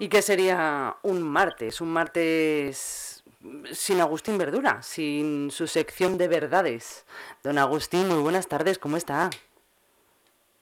¿Y qué sería un martes? Un martes sin Agustín Verdura, sin su sección de verdades. Don Agustín, muy buenas tardes, ¿cómo está?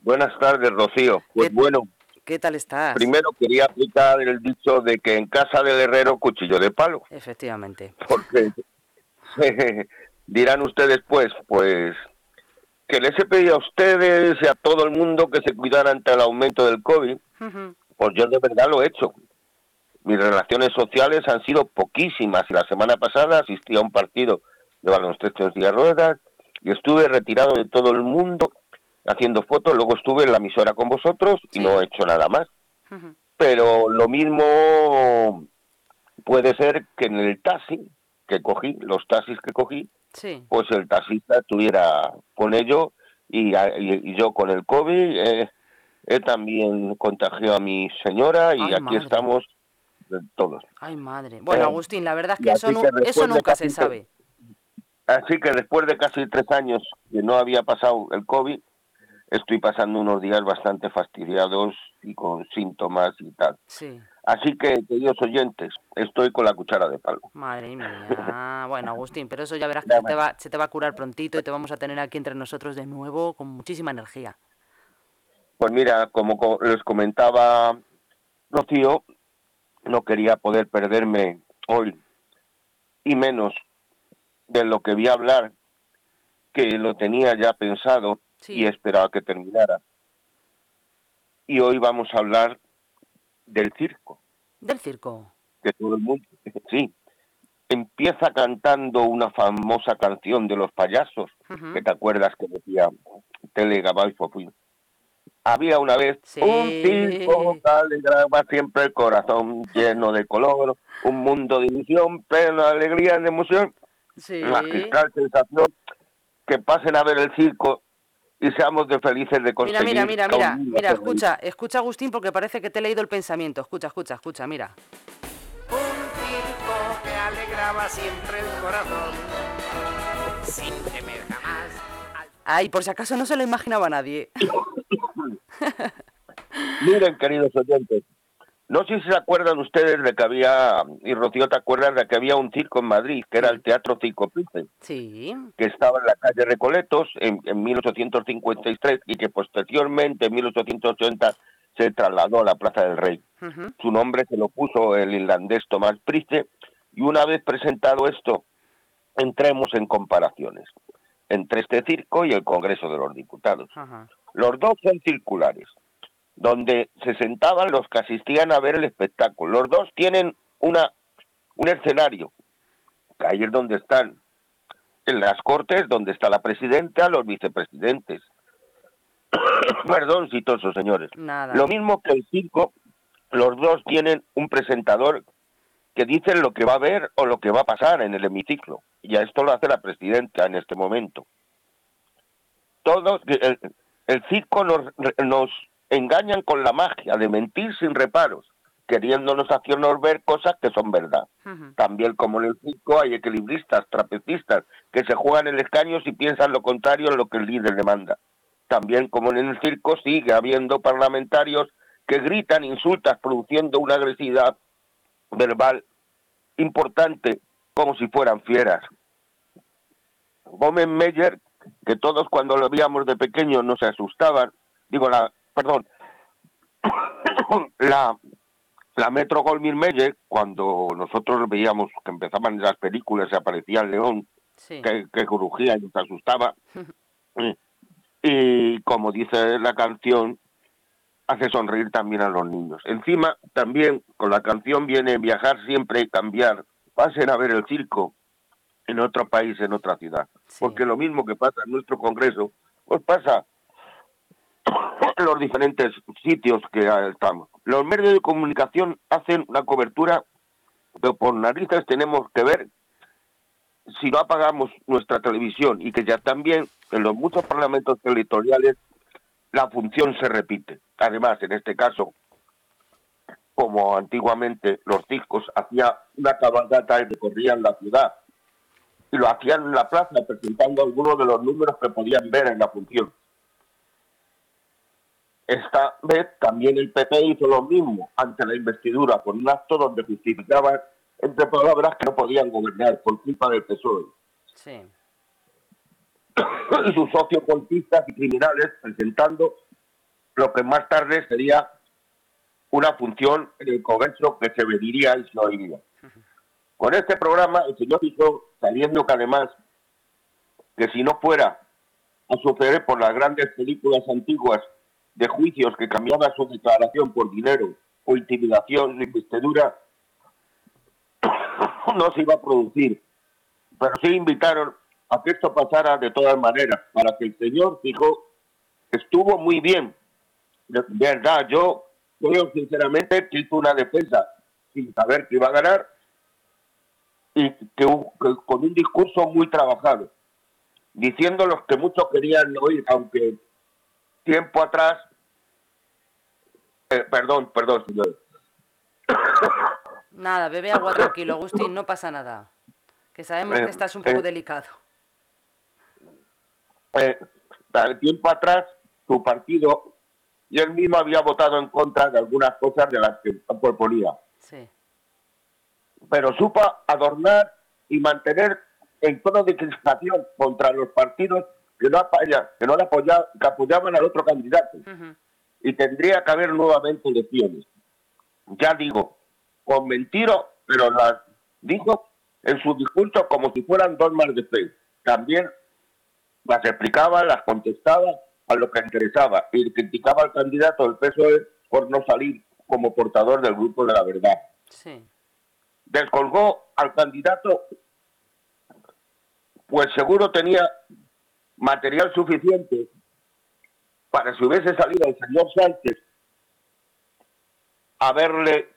Buenas tardes, Rocío. Pues bueno. ¿Qué tal estás? Primero quería aplicar el dicho de que en casa del herrero cuchillo de palo. Efectivamente. Porque dirán ustedes pues, pues que les he pedido a ustedes y a todo el mundo que se cuidaran ante el aumento del COVID. Pues yo de verdad lo he hecho. Mis relaciones sociales han sido poquísimas y la semana pasada asistí a un partido de baloncesto en ruedas y estuve retirado de todo el mundo haciendo fotos, luego estuve en la emisora con vosotros y no he hecho nada más. Pero lo mismo puede ser que en el taxi que cogí, los taxis que cogí, pues el taxista estuviera con ello y, yo con el COVID. Eh, he también contagiado a mi señora y aquí estamos todos. Ay, madre. Bueno, eh, Agustín, la verdad es que eso, eso nunca se sabe. Así que después de casi tres años que no había pasado el COVID, estoy pasando unos días bastante fastidiados y con síntomas y tal. Sí. Así que, queridos oyentes, estoy con la cuchara de palo. Madre mía. bueno, Agustín, pero eso ya verás que se te, va, se te va a curar prontito y te vamos a tener aquí entre nosotros de nuevo con muchísima energía. Pues mira, como les comentaba Rocío, no quería poder perderme hoy y menos de lo que a hablar, que lo tenía ya pensado y esperaba que terminara. Y hoy vamos a hablar del circo. ¿Del circo? Que todo el mundo, sí. Empieza cantando una famosa canción de los payasos, que te acuerdas que decía Tele Había una vez un circo que alegraba siempre el corazón lleno de color, un mundo de ilusión, pleno de alegría y de emoción. Sí. Magistral sensación que pasen a ver el circo y seamos de felices de conseguir. Mira, mira, mira, mira, mira, escucha, escucha Agustín porque parece que te he leído el pensamiento. Escucha, escucha, escucha, mira. Un circo que alegraba siempre el corazón, sin temer jamás. Ay, por si acaso no se lo imaginaba nadie. Miren, queridos oyentes, no sé si se acuerdan ustedes de que había, y Rocío te acuerdas de que había un circo en Madrid, que era el Teatro Circo Price, sí. que estaba en la calle Recoletos en, en 1853 y que posteriormente en 1880 se trasladó a la Plaza del Rey. Su nombre se lo puso el irlandés Tomás Price y una vez presentado esto, entremos en comparaciones entre este circo y el Congreso de los Diputados. Los dos son circulares donde se sentaban los que asistían a ver el espectáculo. Los dos tienen una un escenario, ahí es donde están, en las cortes, donde está la presidenta, los vicepresidentes. Perdón, citosos señores. Lo mismo que el circo, los dos tienen un presentador que dice lo que va a ver o lo que va a pasar en el hemiciclo. Y a esto lo hace la presidenta en este momento. Todos, el, circo nos, nos engañan con la magia de mentir sin reparos, queriéndonos hacernos ver cosas que son verdad. También como en el circo hay equilibristas, trapecistas, que se juegan el escaño y piensan lo contrario a lo que el líder demanda. También como en el circo sigue habiendo parlamentarios que gritan insultas produciendo una agresividad verbal importante como si fueran fieras. Gómez Meyer, que todos cuando lo veíamos de pequeño nos asustaban, digo, la, perdón, la, la Metro Goldwyn Mayer, cuando nosotros veíamos que empezaban las películas y aparecía el león, que, que crujía y nos asustaba, y como dice la canción, hace sonreír también a los niños. Encima, también con la canción viene viajar siempre y cambiar. Pasen a ver el circo en otro país, en otra ciudad. Porque lo mismo que pasa en nuestro Congreso, pues pasa los diferentes sitios que estamos. Los medios de comunicación hacen una cobertura que por narices tenemos que ver si no apagamos nuestra televisión y que ya también en los muchos parlamentos territoriales la función se repite. Además, en este caso, como antiguamente los circos hacían una cabalgata y recorrían la ciudad y lo hacían en la plaza presentando algunos de los números que podían ver en la función esta vez también el PP hizo lo mismo ante la investidura con un acto donde justificaban, entre palabras, que no podían gobernar por culpa del PSOE. Sí. y sus socios golpistas y criminales presentando lo que más tarde sería una función en el Congreso que se mediría y se oiría. Con este programa, el señor hizo, sabiendo que además, que si no fuera a suceder por las grandes películas antiguas de juicios que cambiaban su declaración por dinero o intimidación o investidura, no se iba a producir. Pero sí invitaron a que esto pasara de todas maneras, para que el señor dijo, estuvo muy bien. De verdad, yo creo sinceramente que hizo una defensa sin saber que iba a ganar y que, que con un discurso muy trabajado, diciendo los que muchos querían oír, aunque tiempo atrás, eh, perdón, perdón, señor. Nada, bebe agua tranquilo, Agustín, no pasa nada. Que sabemos que Eh, estás un poco eh. delicado. eh, tiempo atrás su partido y él mismo había votado en contra de algunas cosas de las que proponía, Sí. Pero supo adornar y mantener en tono de crispación contra los partidos que no, apoya- que no le apoya- que apoyaban al otro candidato y tendría que haber nuevamente elecciones. Ya digo, con mentiro, pero las dijo en su discurso como si fueran dogmas de fe. También las explicaba, las contestaba a lo que interesaba y criticaba al candidato del PSOE por no salir como portador del grupo de la verdad. Sí. Descolgó al candidato, pues seguro tenía material suficiente para si hubiese salido el señor Sánchez haberle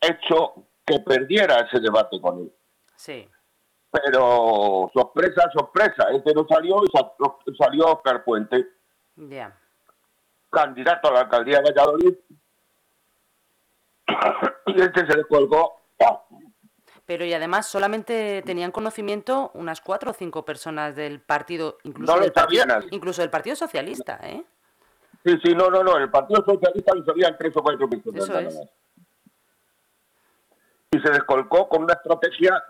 hecho que perdiera ese debate con él. Sí. Pero sorpresa, sorpresa, este no salió y sa- salió Oscar Puente, Ya. candidato a la alcaldía de Valladolid, y este se le colgó. Pero y además solamente tenían conocimiento unas cuatro o cinco personas del partido, incluso, No del, partido, incluso del Partido Socialista, ¿eh? Sí, sí, no, no, no, el Partido Socialista lo sabían tres o cuatro personas. Eso es. Y se descolcó con una estrategia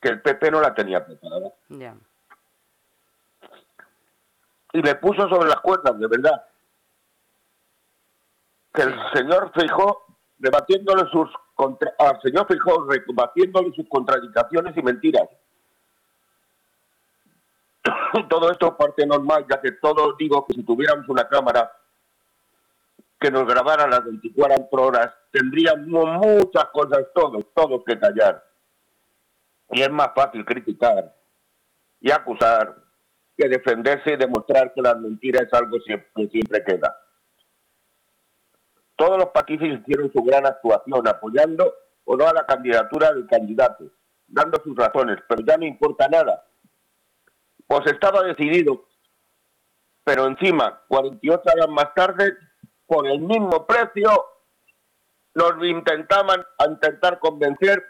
que el PP no la tenía preparada. Ya. y le puso sobre las cuerdas, de verdad. Que el señor Feijó, debatiéndole sus contra al señor Feijó, rebatiéndole sus contradicciones y mentiras. Todo esto parte normal, ya que todos digo que si tuviéramos una cámara que nos grabara las 24 horas, tendríamos muchas cosas todos, todos que callar. Y es más fácil criticar y acusar que defenderse y demostrar que la mentira es algo que siempre queda. Todos los partidos hicieron su gran actuación apoyando o no a la candidatura del candidato, dando sus razones, pero ya no importa nada. Pues estaba decidido, pero encima, 48 horas más tarde, por el mismo precio, nos intentaban a intentar convencer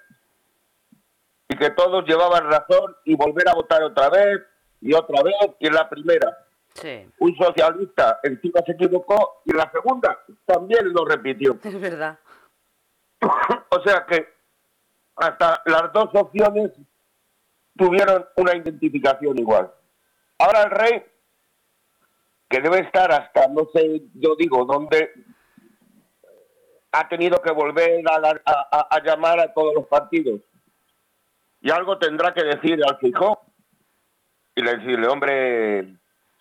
y que todos llevaban razón y volver a votar otra vez y otra vez y la primera Sí. un socialista encima se equivocó y en la segunda también lo repitió. Es verdad. o sea que hasta las dos opciones tuvieron una identificación igual. Ahora el rey, que debe estar hasta, no sé, yo digo, dónde ha tenido que volver a, la- a llamar a todos los partidos. Y algo tendrá que decir al Fijó y le decirle, hombre,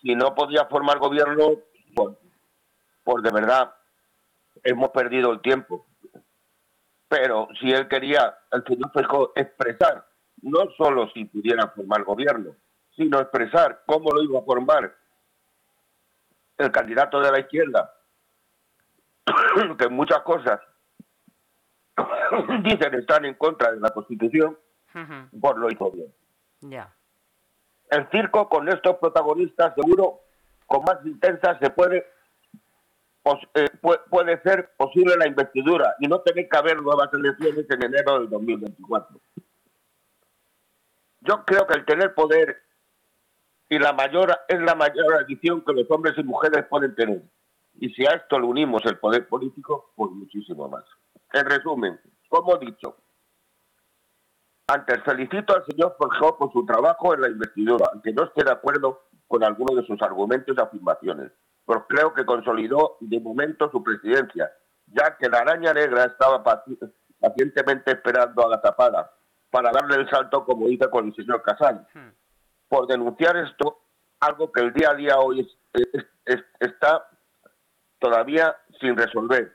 si no podía formar gobierno, pues, pues de verdad hemos perdido el tiempo. Pero si él quería, el señor Feijóo, expresar, no solo si pudiera formar gobierno, sino expresar cómo lo iba a formar el candidato de la izquierda, que muchas cosas dicen están en contra de la Constitución, Ujú. pues lo hizo bien. Ya. El circo con estos protagonistas, seguro, con más intensa se puede eh, pu- puede ser posible la investidura y no tener que haber nuevas elecciones en enero del 2024. Yo creo que el tener poder y la mayor es la mayor adicción que los hombres y mujeres pueden tener. Y si a esto le unimos el poder político, pues muchísimo más. En resumen, como dicho, antes felicito al señor Forjó por su trabajo en la investidura, aunque no esté de acuerdo con algunos de sus argumentos y afirmaciones, pero creo que consolidó de momento su presidencia, ya que la araña negra estaba pacientemente esperando a la tapada para darle el salto como hizo con el señor Casal. Hmm. Por denunciar esto, algo que el día a día hoy está todavía sin resolver.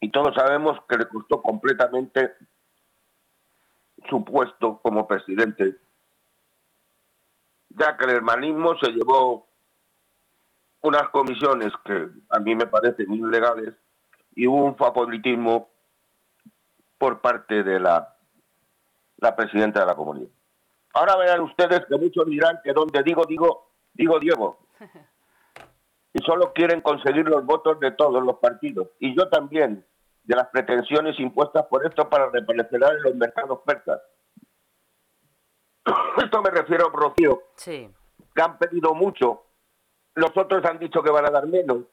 Y todos sabemos que le costó completamente su puesto como presidente, ya que el hermanismo se llevó unas comisiones que a mí me parecen ilegales y hubo un favoritismo por parte de la, la presidenta de la comunidad. Ahora verán ustedes que muchos dirán que donde digo, digo, digo Diego. Y solo quieren conseguir los votos de todos los partidos. Y yo también, de las pretensiones impuestas por esto para reaparecer en los mercados persas. Esto me refiero a Rocío, sí. que han pedido mucho, los otros han dicho que van a dar menos,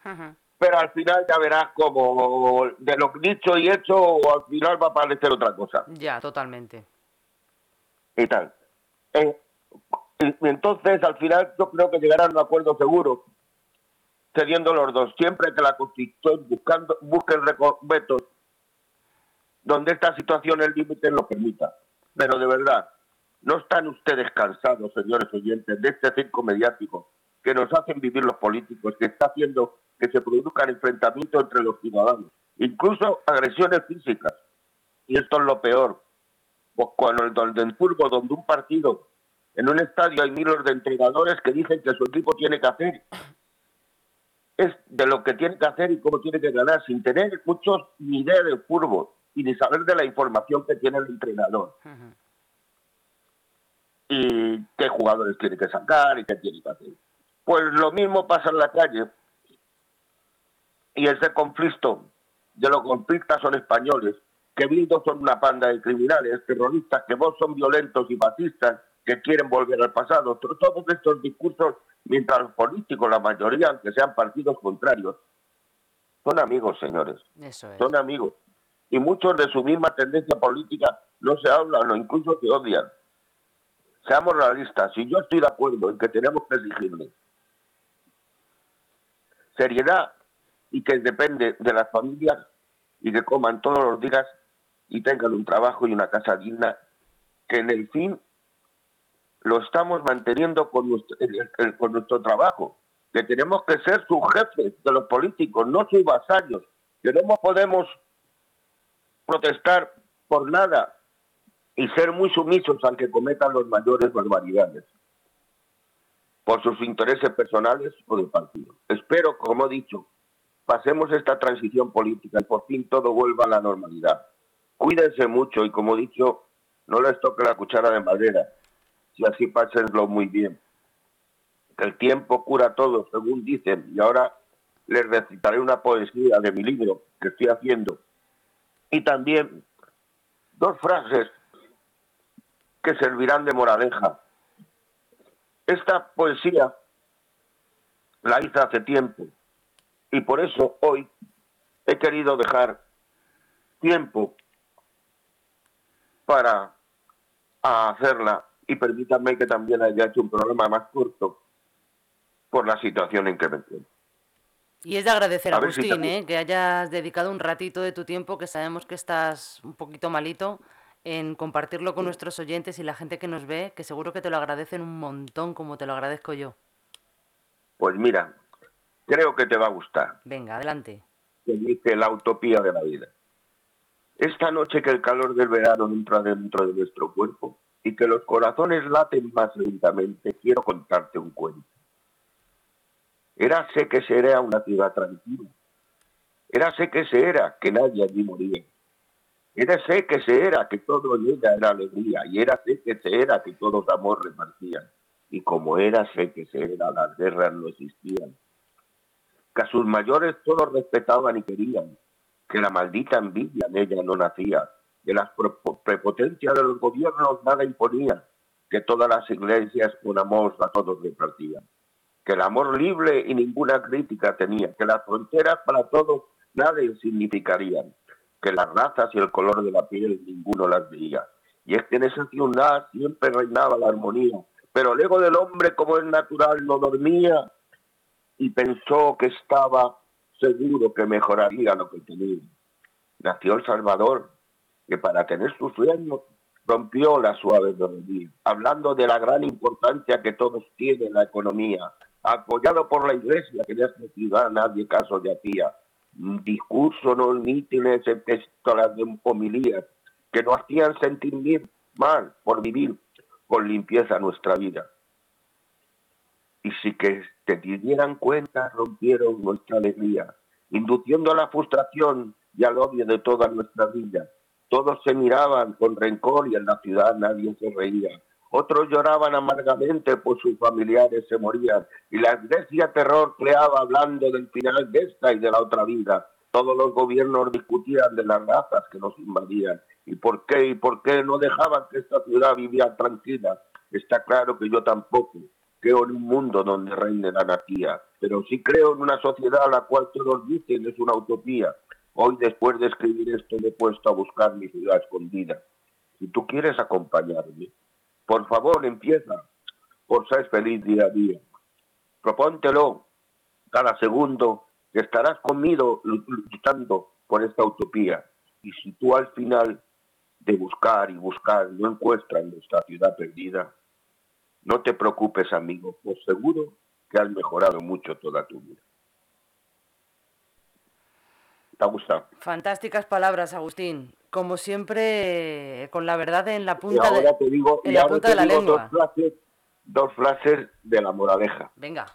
pero al final ya verás como de lo dicho y hecho, al final va a parecer otra cosa. Ya, totalmente. Y tal. Eh, entonces, al final, yo creo que llegarán a un acuerdo seguro, cediendo los dos, siempre que la Constitución buscando, busque el vetos donde esta situación, el límite lo permita. Pero de verdad, ¿no están ustedes cansados, señores oyentes, de este circo mediático que nos hacen vivir los políticos, que está haciendo que se produzcan enfrentamientos entre los ciudadanos, incluso agresiones físicas? Y esto es lo peor. Pues cuando el, fútbol, donde un partido, en un estadio hay miles de entrenadores que dicen que su equipo tiene que hacer es de lo que tiene que hacer y cómo tiene que ganar, sin tener muchos ni idea del fútbol y ni saber de la información que tiene el entrenador. Y qué jugadores tiene que sacar y qué tiene que hacer. Pues lo mismo pasa en la calle. Y ese conflicto de los conflictos son españoles, que Bildo son una panda de criminales, terroristas, que vos son violentos y fascistas, que quieren volver al pasado. Todos estos discursos mientras los políticos, la mayoría, aunque sean partidos contrarios, son amigos, señores. Son amigos. Y muchos de su misma tendencia política no se hablan o incluso se odian. Seamos realistas. Si yo estoy de acuerdo en que tenemos que exigirle seriedad y que depende de las familias y que coman todos los días y tengan un trabajo y una casa digna, que en el fin lo estamos manteniendo con nuestro, trabajo, que tenemos que ser sus jefes de los políticos, no sus vasallos, que no podemos protestar por nada y ser muy sumisos aunque cometan los mayores barbaridades por sus intereses personales o de partido. Espero, como he dicho, pasemos esta transición política y por fin todo vuelva a la normalidad. Cuídense mucho y, como he dicho, no les toque la cuchara de madera y así pásenlo muy bien. El tiempo cura todo, según dicen, y ahora les recitaré una poesía de mi libro que estoy haciendo. Y también dos frases que servirán de moraleja. Esta poesía la hice hace tiempo y por eso hoy he querido dejar tiempo para hacerla y permítanme que también haya hecho un programa más corto por la situación en que me encuentro. Y es de agradecer, a Agustín, ¿eh? que hayas dedicado un ratito de tu tiempo, que sabemos que estás un poquito malito, en compartirlo con nuestros oyentes y la gente que nos ve, que seguro que te lo agradecen un montón como te lo agradezco yo. Pues mira, creo que te va a gustar. Venga, adelante. Que dice la utopía de la vida. Esta noche que el calor del verano entra dentro de nuestro cuerpo, y que los corazones laten más lentamente, quiero contarte un cuento. Érase que se era una ciudad tranquila. Érase que se era que nadie allí moría. Érase que se era que todo en ella era alegría. Y érase que se era que todos amor repartían. Y como érase que se era, las guerras no existían. Que a sus mayores todos respetaban y querían. Que la maldita envidia en ella no nacía de las prepotencias de los gobiernos nada imponía, que todas las iglesias con amor a todos repartían, que el amor libre y ninguna crítica tenía, que las fronteras para todos nada significarían, que las razas y el color de la piel ninguno las veía. Y es que en esa ciudad siempre reinaba la armonía, pero el ego del hombre, como es natural, no dormía y pensó que estaba seguro que mejoraría lo que tenía. Nació El Salvador, que para tener su sueño rompió la suave melodía, hablando de la gran importancia que todos tienen la economía, apoyado por la iglesia que en esta ciudad nadie caso de hacía, discurso, no mítines, epístolas de homilías, que nos hacían sentir mal por vivir con limpieza nuestra vida. Y si que te dieran cuenta, rompieron nuestra alegría, induciendo a la frustración y al odio de toda nuestra vida. Todos se miraban con rencor y en la ciudad nadie se reía. Otros lloraban amargamente por sus familiares se morían y la iglesia terror creaba hablando del final de esta y de la otra vida. Todos los gobiernos discutían de las razas que nos invadían y por qué y por qué no dejaban que esta ciudad viviera tranquila. Está claro que yo tampoco creo en un mundo donde reine la anarquía, pero sí creo en una sociedad a la cual todos dicen es una utopía. Hoy, después de escribir esto, me he puesto a buscar mi ciudad escondida. Si tú quieres acompañarme, por favor, empieza por ser feliz día a día. Propóntelo cada segundo que estarás conmigo luchando por esta utopía. Y si tú al final de buscar y buscar no encuentras nuestra ciudad perdida, no te preocupes, amigo, por seguro que has mejorado mucho toda tu vida. ¿Te ha gustado? Fantásticas palabras, Agustín como siempre, con la verdad en la punta, de, la punta de la lengua. Dos frases, de la moraleja. Venga.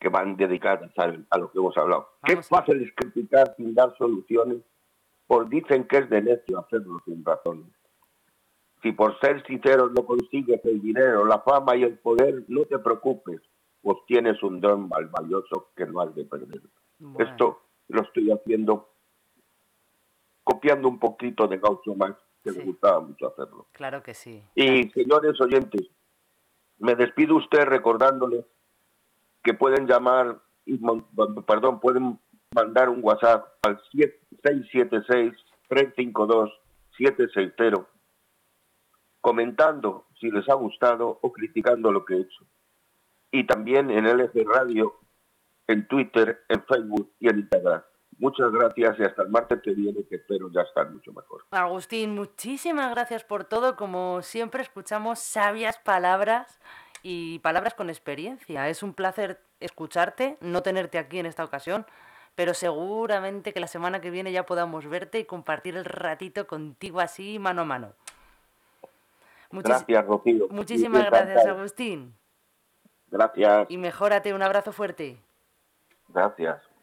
Que van dedicadas a, lo que hemos hablado. Qué fácil es criticar sin dar soluciones, pues dicen que es de necio hacerlo sin razones. Si por ser sincero no consigues el dinero, la fama y el poder, no te preocupes, pues tienes un don mal valioso que no has de perder. Esto lo estoy haciendo copiando un poquito de Gaucho Max, que me gustaba mucho hacerlo. Claro que sí. Y señores oyentes, me despido usted recordándoles que pueden llamar, perdón, pueden mandar un WhatsApp al 676-352-760, comentando si les ha gustado o criticando lo que he hecho. Y también en LG Radio, en Twitter, en Facebook y en Instagram. Muchas gracias y hasta el martes que viene, que espero ya estar mucho mejor. Agustín, muchísimas gracias por todo. Como siempre, escuchamos sabias palabras y palabras con experiencia. Es un placer escucharte, no tenerte aquí en esta ocasión, pero seguramente que la semana que viene ya podamos verte y compartir el ratito contigo así, mano a mano. gracias, Rocío. Muchísimas gracias, Agustín. Gracias. Y mejórate, un abrazo fuerte. Gracias.